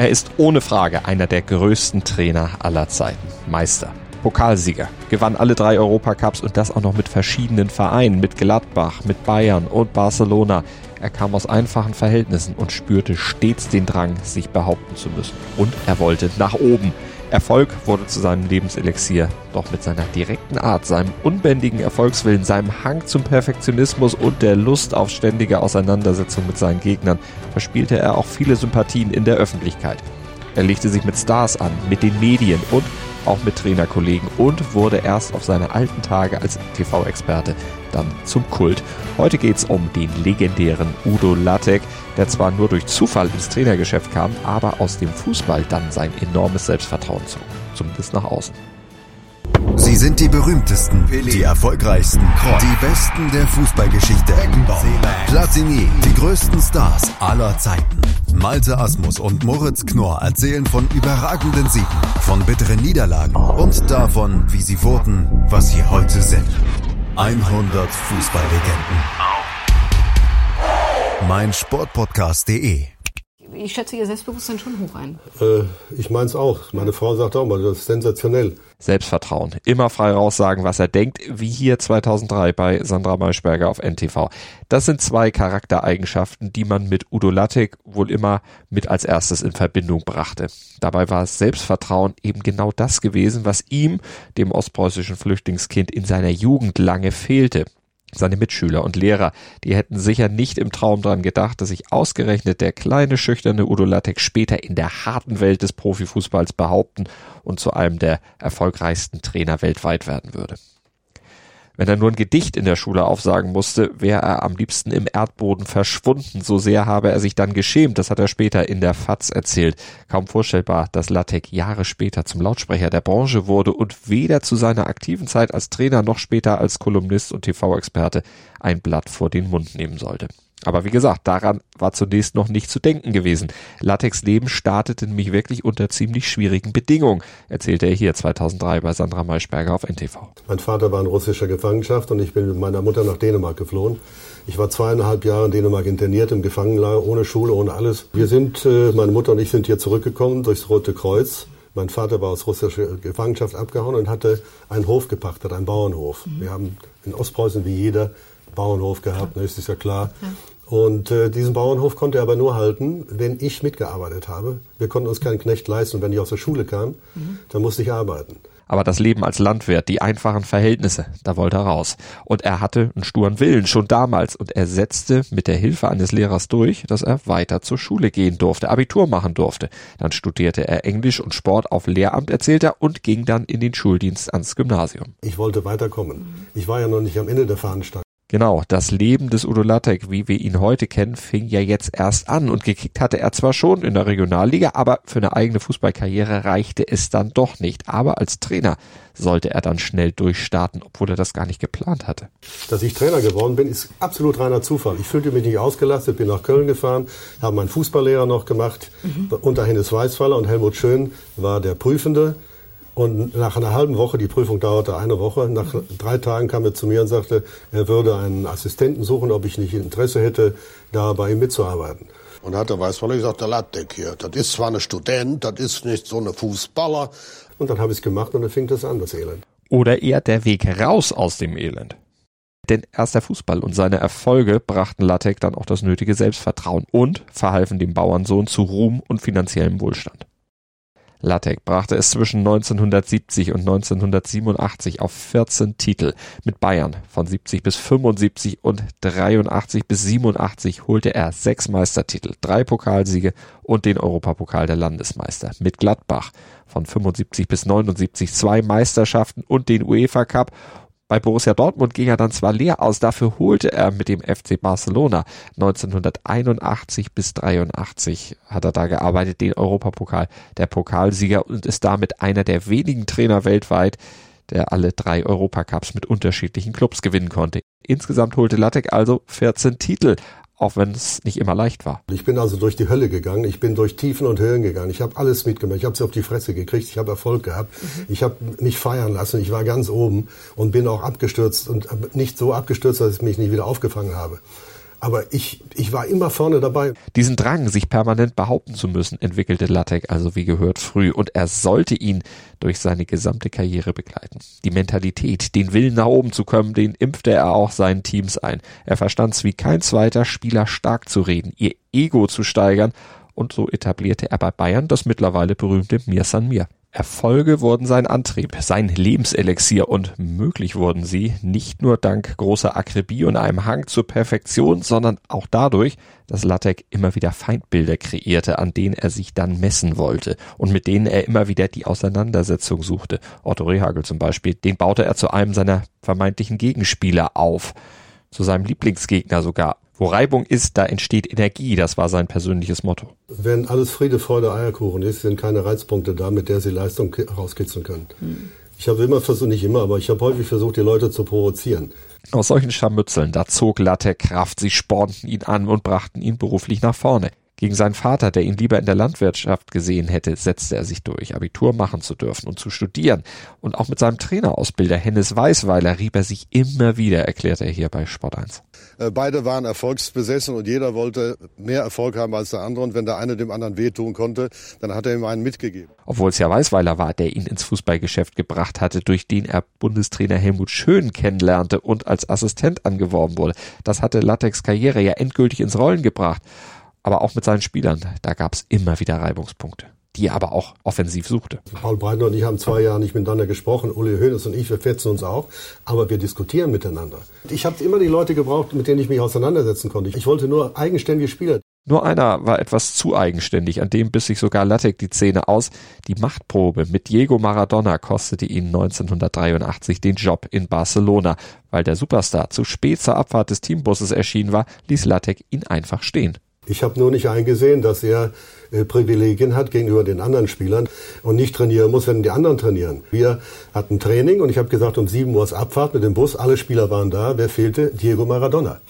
Er ist ohne Frage einer der größten Trainer aller Zeiten. Meister. Pokalsieger, gewann alle drei Europacups und das auch noch mit verschiedenen Vereinen, mit Gladbach, mit Bayern und Barcelona. Er kam aus einfachen Verhältnissen und spürte stets den Drang, sich behaupten zu müssen. Und er wollte nach oben. Erfolg wurde zu seinem Lebenselixier, doch mit seiner direkten Art, seinem unbändigen Erfolgswillen, seinem Hang zum Perfektionismus und der Lust auf ständige Auseinandersetzung mit seinen Gegnern verspielte er auch viele Sympathien in der Öffentlichkeit. Er legte sich mit Stars an, mit den Medien und auch mit Trainerkollegen und wurde erst auf seine alten Tage als TV-Experte dann zum Kult. Heute geht es um den legendären Udo Lattek, der zwar nur durch Zufall ins Trainergeschäft kam, aber aus dem Fußball dann sein enormes Selbstvertrauen zog. Zumindest nach außen. Sie sind die berühmtesten, die erfolgreichsten, die besten der Fußballgeschichte. Platini, die größten Stars aller Zeiten. Malte Asmus und Moritz Knorr erzählen von überragenden Siegen, von bitteren Niederlagen und davon, wie sie wurden, was sie heute sind. 100 Fußballlegenden. Mein Sportpodcast.de ich schätze Ihr Selbstbewusstsein schon hoch ein. Äh, ich meine es auch. Meine Frau sagt auch mal, das ist sensationell. Selbstvertrauen. Immer frei raussagen, was er denkt, wie hier 2003 bei Sandra Maischberger auf NTV. Das sind zwei Charaktereigenschaften, die man mit Udo Lattek wohl immer mit als erstes in Verbindung brachte. Dabei war Selbstvertrauen eben genau das gewesen, was ihm, dem ostpreußischen Flüchtlingskind, in seiner Jugend lange fehlte. Seine Mitschüler und Lehrer, die hätten sicher nicht im Traum dran gedacht, dass sich ausgerechnet der kleine, schüchterne Udo Lattek später in der harten Welt des Profifußballs behaupten und zu einem der erfolgreichsten Trainer weltweit werden würde. Wenn er nur ein Gedicht in der Schule aufsagen musste, wäre er am liebsten im Erdboden verschwunden. So sehr habe er sich dann geschämt. Das hat er später in der FAZ erzählt. Kaum vorstellbar, dass Lattek Jahre später zum Lautsprecher der Branche wurde und weder zu seiner aktiven Zeit als Trainer noch später als Kolumnist und TV-Experte ein Blatt vor den Mund nehmen sollte. Aber wie gesagt, daran war zunächst noch nicht zu denken gewesen. Latex Leben startete nämlich wirklich unter ziemlich schwierigen Bedingungen, erzählte er hier 2003 bei Sandra Maischberger auf NTV. Mein Vater war in russischer Gefangenschaft und ich bin mit meiner Mutter nach Dänemark geflohen. Ich war zweieinhalb Jahre in Dänemark interniert im Gefangenlager, ohne Schule, ohne alles. Wir sind, äh, meine Mutter und ich sind hier zurückgekommen durchs Rote Kreuz. Mein Vater war aus russischer Gefangenschaft abgehauen und hatte einen Hof gepachtet, einen Bauernhof. Mhm. Wir haben in Ostpreußen wie jeder Bauernhof gehabt, ne, ist ja klar. Ja. Und äh, diesen Bauernhof konnte er aber nur halten, wenn ich mitgearbeitet habe. Wir konnten uns keinen Knecht leisten. wenn ich aus der Schule kam, mhm. dann musste ich arbeiten. Aber das Leben als Landwirt, die einfachen Verhältnisse, da wollte er raus. Und er hatte einen sturen Willen schon damals. Und er setzte mit der Hilfe eines Lehrers durch, dass er weiter zur Schule gehen durfte, Abitur machen durfte. Dann studierte er Englisch und Sport auf Lehramt, erzählt er, und ging dann in den Schuldienst ans Gymnasium. Ich wollte weiterkommen. Ich war ja noch nicht am Ende der Fahnenstange. Genau, das Leben des Udo Lattek, wie wir ihn heute kennen, fing ja jetzt erst an und gekickt hatte er zwar schon in der Regionalliga, aber für eine eigene Fußballkarriere reichte es dann doch nicht. Aber als Trainer sollte er dann schnell durchstarten, obwohl er das gar nicht geplant hatte. Dass ich Trainer geworden bin, ist absolut reiner Zufall. Ich fühlte mich nicht ausgelastet, bin nach Köln gefahren, habe meinen Fußballlehrer noch gemacht, mhm. unter Hennes Weißfaller und Helmut Schön war der Prüfende. Und nach einer halben Woche, die Prüfung dauerte eine Woche, nach drei Tagen kam er zu mir und sagte, er würde einen Assistenten suchen, ob ich nicht Interesse hätte, da bei ihm mitzuarbeiten. Und da hat der Weißwaller gesagt, der Lattek hier, das ist zwar ein Student, das ist nicht so eine Fußballer. Und dann habe ich es gemacht und dann fing das an, das Elend. Oder eher der Weg raus aus dem Elend. Denn erst der Fußball und seine Erfolge brachten Lattek dann auch das nötige Selbstvertrauen und verhalfen dem Bauernsohn zu Ruhm und finanziellem Wohlstand. Lattek brachte es zwischen 1970 und 1987 auf 14 Titel. Mit Bayern von 70 bis 75 und 83 bis 87 holte er sechs Meistertitel, drei Pokalsiege und den Europapokal der Landesmeister. Mit Gladbach von 75 bis 79 zwei Meisterschaften und den UEFA Cup bei Borussia Dortmund ging er dann zwar leer aus, dafür holte er mit dem FC Barcelona 1981 bis 83 hat er da gearbeitet, den Europapokal, der Pokalsieger und ist damit einer der wenigen Trainer weltweit, der alle drei Europacups mit unterschiedlichen Clubs gewinnen konnte. Insgesamt holte Lattek also 14 Titel, auch wenn es nicht immer leicht war. Ich bin also durch die Hölle gegangen, ich bin durch Tiefen und Höhen gegangen, ich habe alles mitgemacht, ich habe sie auf die Fresse gekriegt, ich habe Erfolg gehabt, mhm. ich habe mich feiern lassen, ich war ganz oben und bin auch abgestürzt und nicht so abgestürzt, dass ich mich nicht wieder aufgefangen habe. Aber ich, ich war immer vorne dabei. Diesen Drang, sich permanent behaupten zu müssen, entwickelte Lattek also wie gehört früh und er sollte ihn durch seine gesamte Karriere begleiten. Die Mentalität, den Willen nach oben zu kommen, den impfte er auch seinen Teams ein. Er verstand es wie kein zweiter Spieler stark zu reden, ihr Ego zu steigern und so etablierte er bei Bayern das mittlerweile berühmte Mir San Mir. Erfolge wurden sein Antrieb, sein Lebenselixier und möglich wurden sie nicht nur dank großer Akribie und einem Hang zur Perfektion, sondern auch dadurch, dass Lattek immer wieder Feindbilder kreierte, an denen er sich dann messen wollte und mit denen er immer wieder die Auseinandersetzung suchte. Otto Rehagel zum Beispiel, den baute er zu einem seiner vermeintlichen Gegenspieler auf, zu seinem Lieblingsgegner sogar wo Reibung ist, da entsteht Energie. Das war sein persönliches Motto. Wenn alles Friede, Freude, Eierkuchen ist, sind keine Reizpunkte da, mit der sie Leistung rauskitzeln können. Hm. Ich habe immer versucht, nicht immer, aber ich habe häufig versucht, die Leute zu provozieren. Aus solchen Scharmützeln, da zog Latte Kraft. Sie spornten ihn an und brachten ihn beruflich nach vorne. Gegen seinen Vater, der ihn lieber in der Landwirtschaft gesehen hätte, setzte er sich durch, Abitur machen zu dürfen und zu studieren. Und auch mit seinem Trainerausbilder Hennes Weißweiler rieb er sich immer wieder, erklärte er hier bei Sport 1. Äh, beide waren erfolgsbesessen und jeder wollte mehr Erfolg haben als der andere. Und wenn der eine dem anderen wehtun konnte, dann hat er ihm einen mitgegeben. Obwohl es ja Weißweiler war, der ihn ins Fußballgeschäft gebracht hatte, durch den er Bundestrainer Helmut Schön kennenlernte und als Assistent angeworben wurde. Das hatte Latex Karriere ja endgültig ins Rollen gebracht aber auch mit seinen Spielern, da gab es immer wieder Reibungspunkte die er aber auch offensiv suchte. Paul Breitner und ich haben zwei Jahre nicht miteinander gesprochen. Uli Hoeneß und ich, wir fetzen uns auch. Aber wir diskutieren miteinander. Ich habe immer die Leute gebraucht, mit denen ich mich auseinandersetzen konnte. Ich wollte nur eigenständige Spieler. Nur einer war etwas zu eigenständig, an dem biss sich sogar Lattek die Zähne aus. Die Machtprobe mit Diego Maradona kostete ihn 1983 den Job in Barcelona. Weil der Superstar zu spät zur Abfahrt des Teambusses erschienen war, ließ Lattek ihn einfach stehen. Ich habe nur nicht eingesehen, dass er äh, Privilegien hat gegenüber den anderen Spielern und nicht trainieren muss, wenn die anderen trainieren. Wir hatten Training und ich habe gesagt, um 7 Uhr ist Abfahrt mit dem Bus. Alle Spieler waren da. Wer fehlte? Diego Maradona.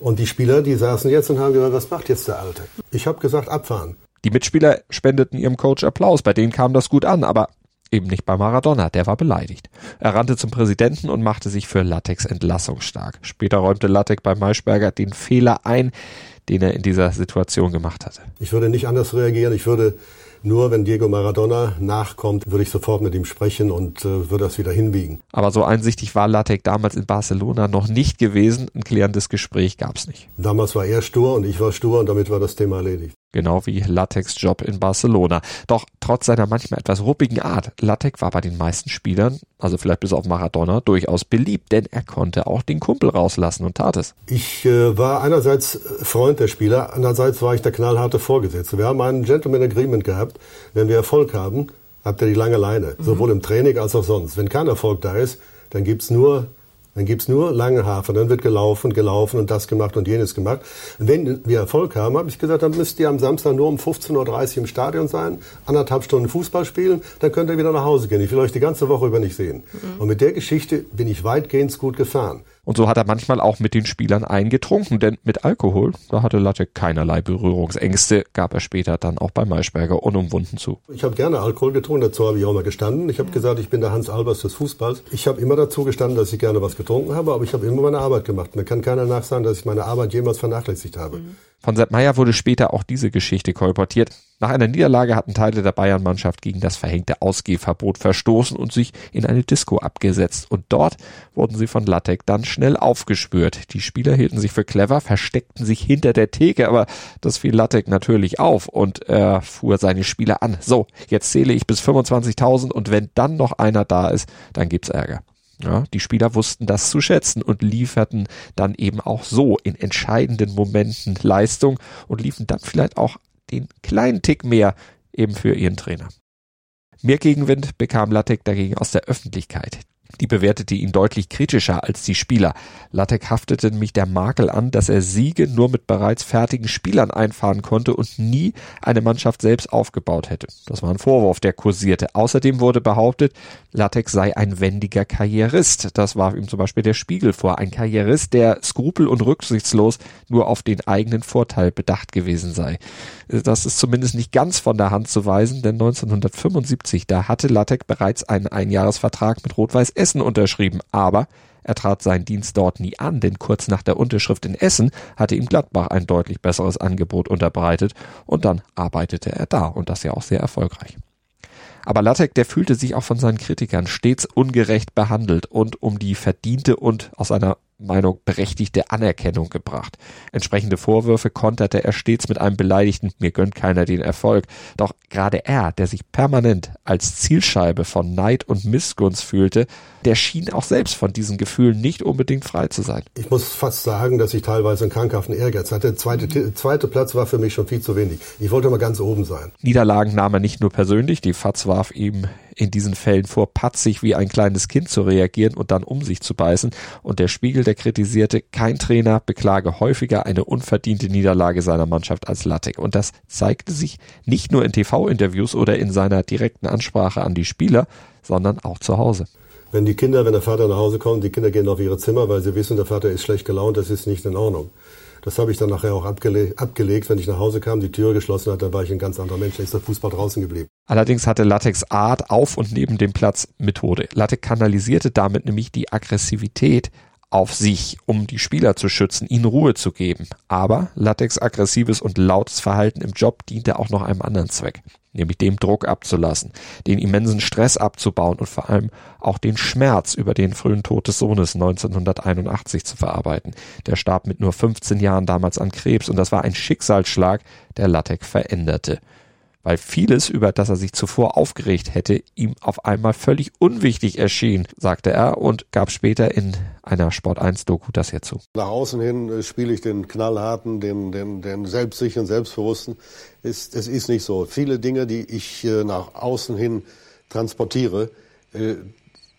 Und die Spieler, die saßen jetzt und haben gesagt, was macht jetzt der Alte? Ich habe gesagt, abfahren. Die Mitspieler spendeten ihrem Coach Applaus. Bei denen kam das gut an, aber eben nicht bei Maradona. Der war beleidigt. Er rannte zum Präsidenten und machte sich für Latex Entlassung stark. Später räumte Latex bei Maischberger den Fehler ein, den er in dieser Situation gemacht hatte. Ich würde nicht anders reagieren. Ich würde nur, wenn Diego Maradona nachkommt, würde ich sofort mit ihm sprechen und äh, würde das wieder hinbiegen. Aber so einsichtig war Latek damals in Barcelona noch nicht gewesen. Ein klärendes Gespräch gab es nicht. Damals war er stur und ich war stur und damit war das Thema erledigt. Genau wie Latex Job in Barcelona. Doch trotz seiner manchmal etwas ruppigen Art, Latek war bei den meisten Spielern, also vielleicht bis auf Maradona, durchaus beliebt, denn er konnte auch den Kumpel rauslassen und tat es. Ich äh, war einerseits Freund der Spieler, andererseits war ich der knallharte Vorgesetzte. Wir haben einen Gentleman Agreement gehabt. Wenn wir Erfolg haben, habt ihr die lange Leine, mhm. sowohl im Training als auch sonst. Wenn kein Erfolg da ist, dann gibt's nur dann gibt's nur lange Hafer, dann wird gelaufen, gelaufen und das gemacht und jenes gemacht. Und wenn wir Erfolg haben, habe ich gesagt, dann müsst ihr am Samstag nur um 15.30 Uhr im Stadion sein, anderthalb Stunden Fußball spielen, dann könnt ihr wieder nach Hause gehen. Ich will euch die ganze Woche über nicht sehen. Mhm. Und mit der Geschichte bin ich weitgehend gut gefahren. Und so hat er manchmal auch mit den Spielern eingetrunken, denn mit Alkohol, da hatte Latte keinerlei Berührungsängste, gab er später dann auch bei Maischberger unumwunden zu. Ich habe gerne Alkohol getrunken, dazu habe ich auch mal gestanden. Ich habe ja. gesagt, ich bin der Hans Albers des Fußballs. Ich habe immer dazu gestanden, dass ich gerne was getrunken habe, aber ich habe immer meine Arbeit gemacht. Mir kann keiner nachsagen, dass ich meine Arbeit jemals vernachlässigt habe. Mhm. Von Sepp Meyer wurde später auch diese Geschichte kolportiert. Nach einer Niederlage hatten Teile der Bayern-Mannschaft gegen das verhängte Ausgehverbot verstoßen und sich in eine Disco abgesetzt. Und dort wurden sie von Lattek dann schnell aufgespürt. Die Spieler hielten sich für clever, versteckten sich hinter der Theke, aber das fiel Lattek natürlich auf und er fuhr seine Spieler an. So, jetzt zähle ich bis 25.000 und wenn dann noch einer da ist, dann gibt's Ärger. Ja, die Spieler wussten das zu schätzen und lieferten dann eben auch so in entscheidenden Momenten Leistung und liefen dann vielleicht auch den kleinen Tick mehr eben für ihren Trainer. Mehr Gegenwind bekam Lattek dagegen aus der Öffentlichkeit. Die bewertete ihn deutlich kritischer als die Spieler. Lattek haftete nämlich der Makel an, dass er Siege nur mit bereits fertigen Spielern einfahren konnte und nie eine Mannschaft selbst aufgebaut hätte. Das war ein Vorwurf, der kursierte. Außerdem wurde behauptet, Lattek sei ein wendiger Karrierist. Das warf ihm zum Beispiel der Spiegel vor. Ein Karrierist, der skrupel- und rücksichtslos nur auf den eigenen Vorteil bedacht gewesen sei. Das ist zumindest nicht ganz von der Hand zu weisen, denn 1975, da hatte Lattek bereits einen Einjahresvertrag mit Rot-Weiß Essen unterschrieben, aber er trat seinen Dienst dort nie an, denn kurz nach der Unterschrift in Essen hatte ihm Gladbach ein deutlich besseres Angebot unterbreitet und dann arbeitete er da und das ja auch sehr erfolgreich. Aber Lattek, der fühlte sich auch von seinen Kritikern stets ungerecht behandelt und um die verdiente und aus seiner Meinung berechtigte Anerkennung gebracht. Entsprechende Vorwürfe konterte er stets mit einem beleidigten Mir gönnt keiner den Erfolg. Doch gerade er, der sich permanent als Zielscheibe von Neid und Missgunst fühlte, der schien auch selbst von diesen Gefühlen nicht unbedingt frei zu sein. Ich muss fast sagen, dass ich teilweise einen krankhaften Ehrgeiz hatte. Zweite, zweite Platz war für mich schon viel zu wenig. Ich wollte mal ganz oben sein. Niederlagen nahm er nicht nur persönlich, die Fatz warf ihm in diesen Fällen vor, patzig wie ein kleines Kind zu reagieren und dann um sich zu beißen. Und der Spiegel, der kritisierte, kein Trainer beklage häufiger eine unverdiente Niederlage seiner Mannschaft als Lattek. Und das zeigte sich nicht nur in TV-Interviews oder in seiner direkten Ansprache an die Spieler, sondern auch zu Hause. Wenn die Kinder, wenn der Vater nach Hause kommt, die Kinder gehen auf ihre Zimmer, weil sie wissen, der Vater ist schlecht gelaunt, das ist nicht in Ordnung. Das habe ich dann nachher auch abgele abgelegt. Wenn ich nach Hause kam, die Tür geschlossen hat, dann war ich ein ganz anderer Mensch. Da ist der Fußball draußen geblieben. Allerdings hatte Latex Art auf und neben dem Platz Methode. Latex kanalisierte damit nämlich die Aggressivität auf sich, um die Spieler zu schützen, ihnen Ruhe zu geben. Aber Latex aggressives und lautes Verhalten im Job diente auch noch einem anderen Zweck, nämlich dem Druck abzulassen, den immensen Stress abzubauen und vor allem auch den Schmerz über den frühen Tod des Sohnes 1981 zu verarbeiten. Der starb mit nur 15 Jahren damals an Krebs und das war ein Schicksalsschlag, der Latex veränderte weil vieles, über das er sich zuvor aufgeregt hätte, ihm auf einmal völlig unwichtig erschien, sagte er und gab später in einer Sport 1 Doku das hierzu. Nach außen hin äh, spiele ich den knallharten, den, den, den selbstsicheren, selbstbewussten. Es, es ist nicht so. Viele Dinge, die ich äh, nach außen hin transportiere, äh,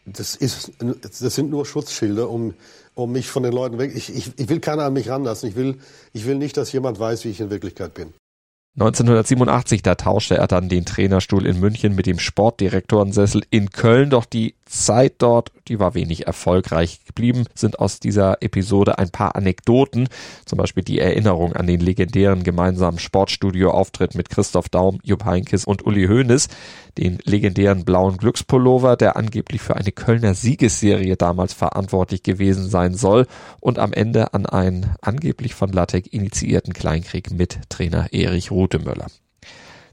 das, ist, das sind nur Schutzschilder, um, um mich von den Leuten weg. Ich, ich, ich will keiner an mich ranlassen. Ich will, ich will nicht, dass jemand weiß, wie ich in Wirklichkeit bin. 1987, da tauschte er dann den Trainerstuhl in München mit dem Sportdirektorensessel in Köln, doch die Zeit dort, die war wenig erfolgreich geblieben, sind aus dieser Episode ein paar Anekdoten, zum Beispiel die Erinnerung an den legendären gemeinsamen Sportstudio-Auftritt mit Christoph Daum, Jupp Heinkes und Uli Hoeneß, den legendären blauen Glückspullover, der angeblich für eine Kölner Siegesserie damals verantwortlich gewesen sein soll und am Ende an einen angeblich von Lattek initiierten Kleinkrieg mit Trainer Erich Rutemöller.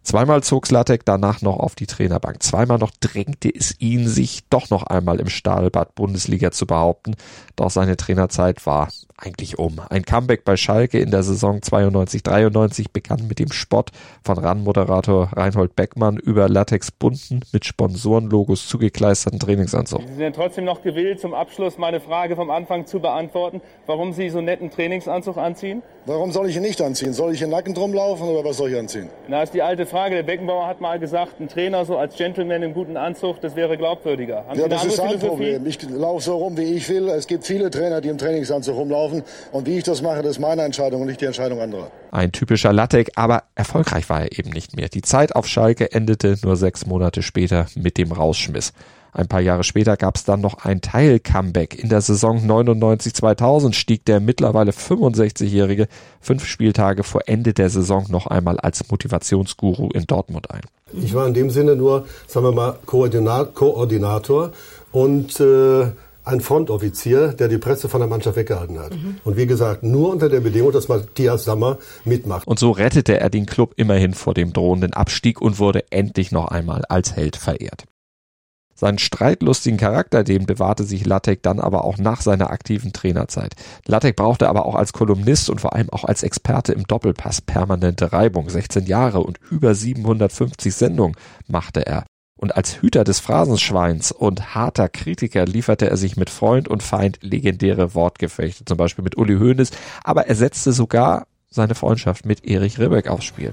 Zweimal zog Slatek danach noch auf die Trainerbank. Zweimal noch drängte es ihn, sich doch noch einmal im Stahlbad Bundesliga zu behaupten. Doch seine Trainerzeit war eigentlich um. Ein Comeback bei Schalke in der Saison 92-93 begann mit dem Spott von RAN-Moderator Reinhold Beckmann über Latex bunten, mit Sponsorenlogos zugekleisterten Trainingsanzug. Sie sind trotzdem noch gewillt, zum Abschluss meine Frage vom Anfang zu beantworten, warum Sie so netten Trainingsanzug anziehen? Warum soll ich ihn nicht anziehen? Soll ich in Nacken drum laufen oder was soll ich anziehen? Na, ist die alte Frage. Der Beckenbauer hat mal gesagt, ein Trainer so als Gentleman im guten Anzug, das wäre glaubwürdiger. Haben ja, das ist ein Problem. Ich laufe so rum, wie ich will. Es gibt viele Trainer, die im Trainingsanzug rumlaufen. Und wie ich das mache, das ist meine Entscheidung und nicht die Entscheidung anderer. Ein typischer Lattek, aber erfolgreich war er eben nicht mehr. Die Zeit auf Schalke endete nur sechs Monate später mit dem Rausschmiss. Ein paar Jahre später gab es dann noch ein Teil-Comeback. In der Saison 99-2000 stieg der mittlerweile 65-Jährige fünf Spieltage vor Ende der Saison noch einmal als Motivationsguru in Dortmund ein. Ich war in dem Sinne nur, sagen wir mal, Koordinator und äh, ein Frontoffizier, der die Presse von der Mannschaft weggehalten hat. Mhm. Und wie gesagt, nur unter der Bedingung, dass Matthias Sammer mitmacht. Und so rettete er den Club immerhin vor dem drohenden Abstieg und wurde endlich noch einmal als Held verehrt. Seinen streitlustigen Charakter, den bewahrte sich Lattek dann aber auch nach seiner aktiven Trainerzeit. Lattek brauchte aber auch als Kolumnist und vor allem auch als Experte im Doppelpass permanente Reibung. 16 Jahre und über 750 Sendungen machte er. Und als Hüter des Phrasenschweins und harter Kritiker lieferte er sich mit Freund und Feind legendäre Wortgefechte, zum Beispiel mit Uli Hoeneß, aber er setzte sogar seine Freundschaft mit Erich Ribbeck aufs Spiel.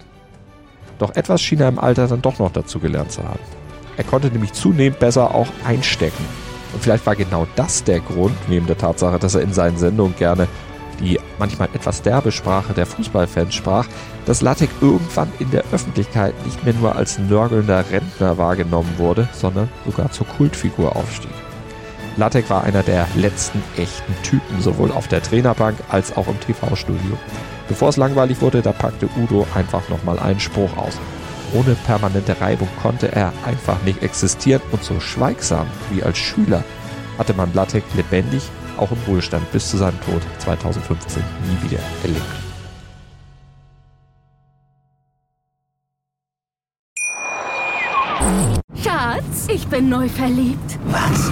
Doch etwas schien er im Alter dann doch noch dazu gelernt zu haben. Er konnte nämlich zunehmend besser auch einstecken. Und vielleicht war genau das der Grund, neben der Tatsache, dass er in seinen Sendungen gerne die manchmal etwas derbe Sprache der Fußballfans sprach, dass Lattek irgendwann in der Öffentlichkeit nicht mehr nur als nörgelnder Rentner wahrgenommen wurde, sondern sogar zur Kultfigur aufstieg. Lattek war einer der letzten echten Typen, sowohl auf der Trainerbank als auch im TV-Studio. Bevor es langweilig wurde, da packte Udo einfach nochmal einen Spruch aus. Ohne permanente Reibung konnte er einfach nicht existieren und so schweigsam wie als Schüler hatte man Lattek lebendig, auch im Wohlstand bis zu seinem Tod 2015 nie wieder erlebt. Schatz, ich bin neu verliebt. Was?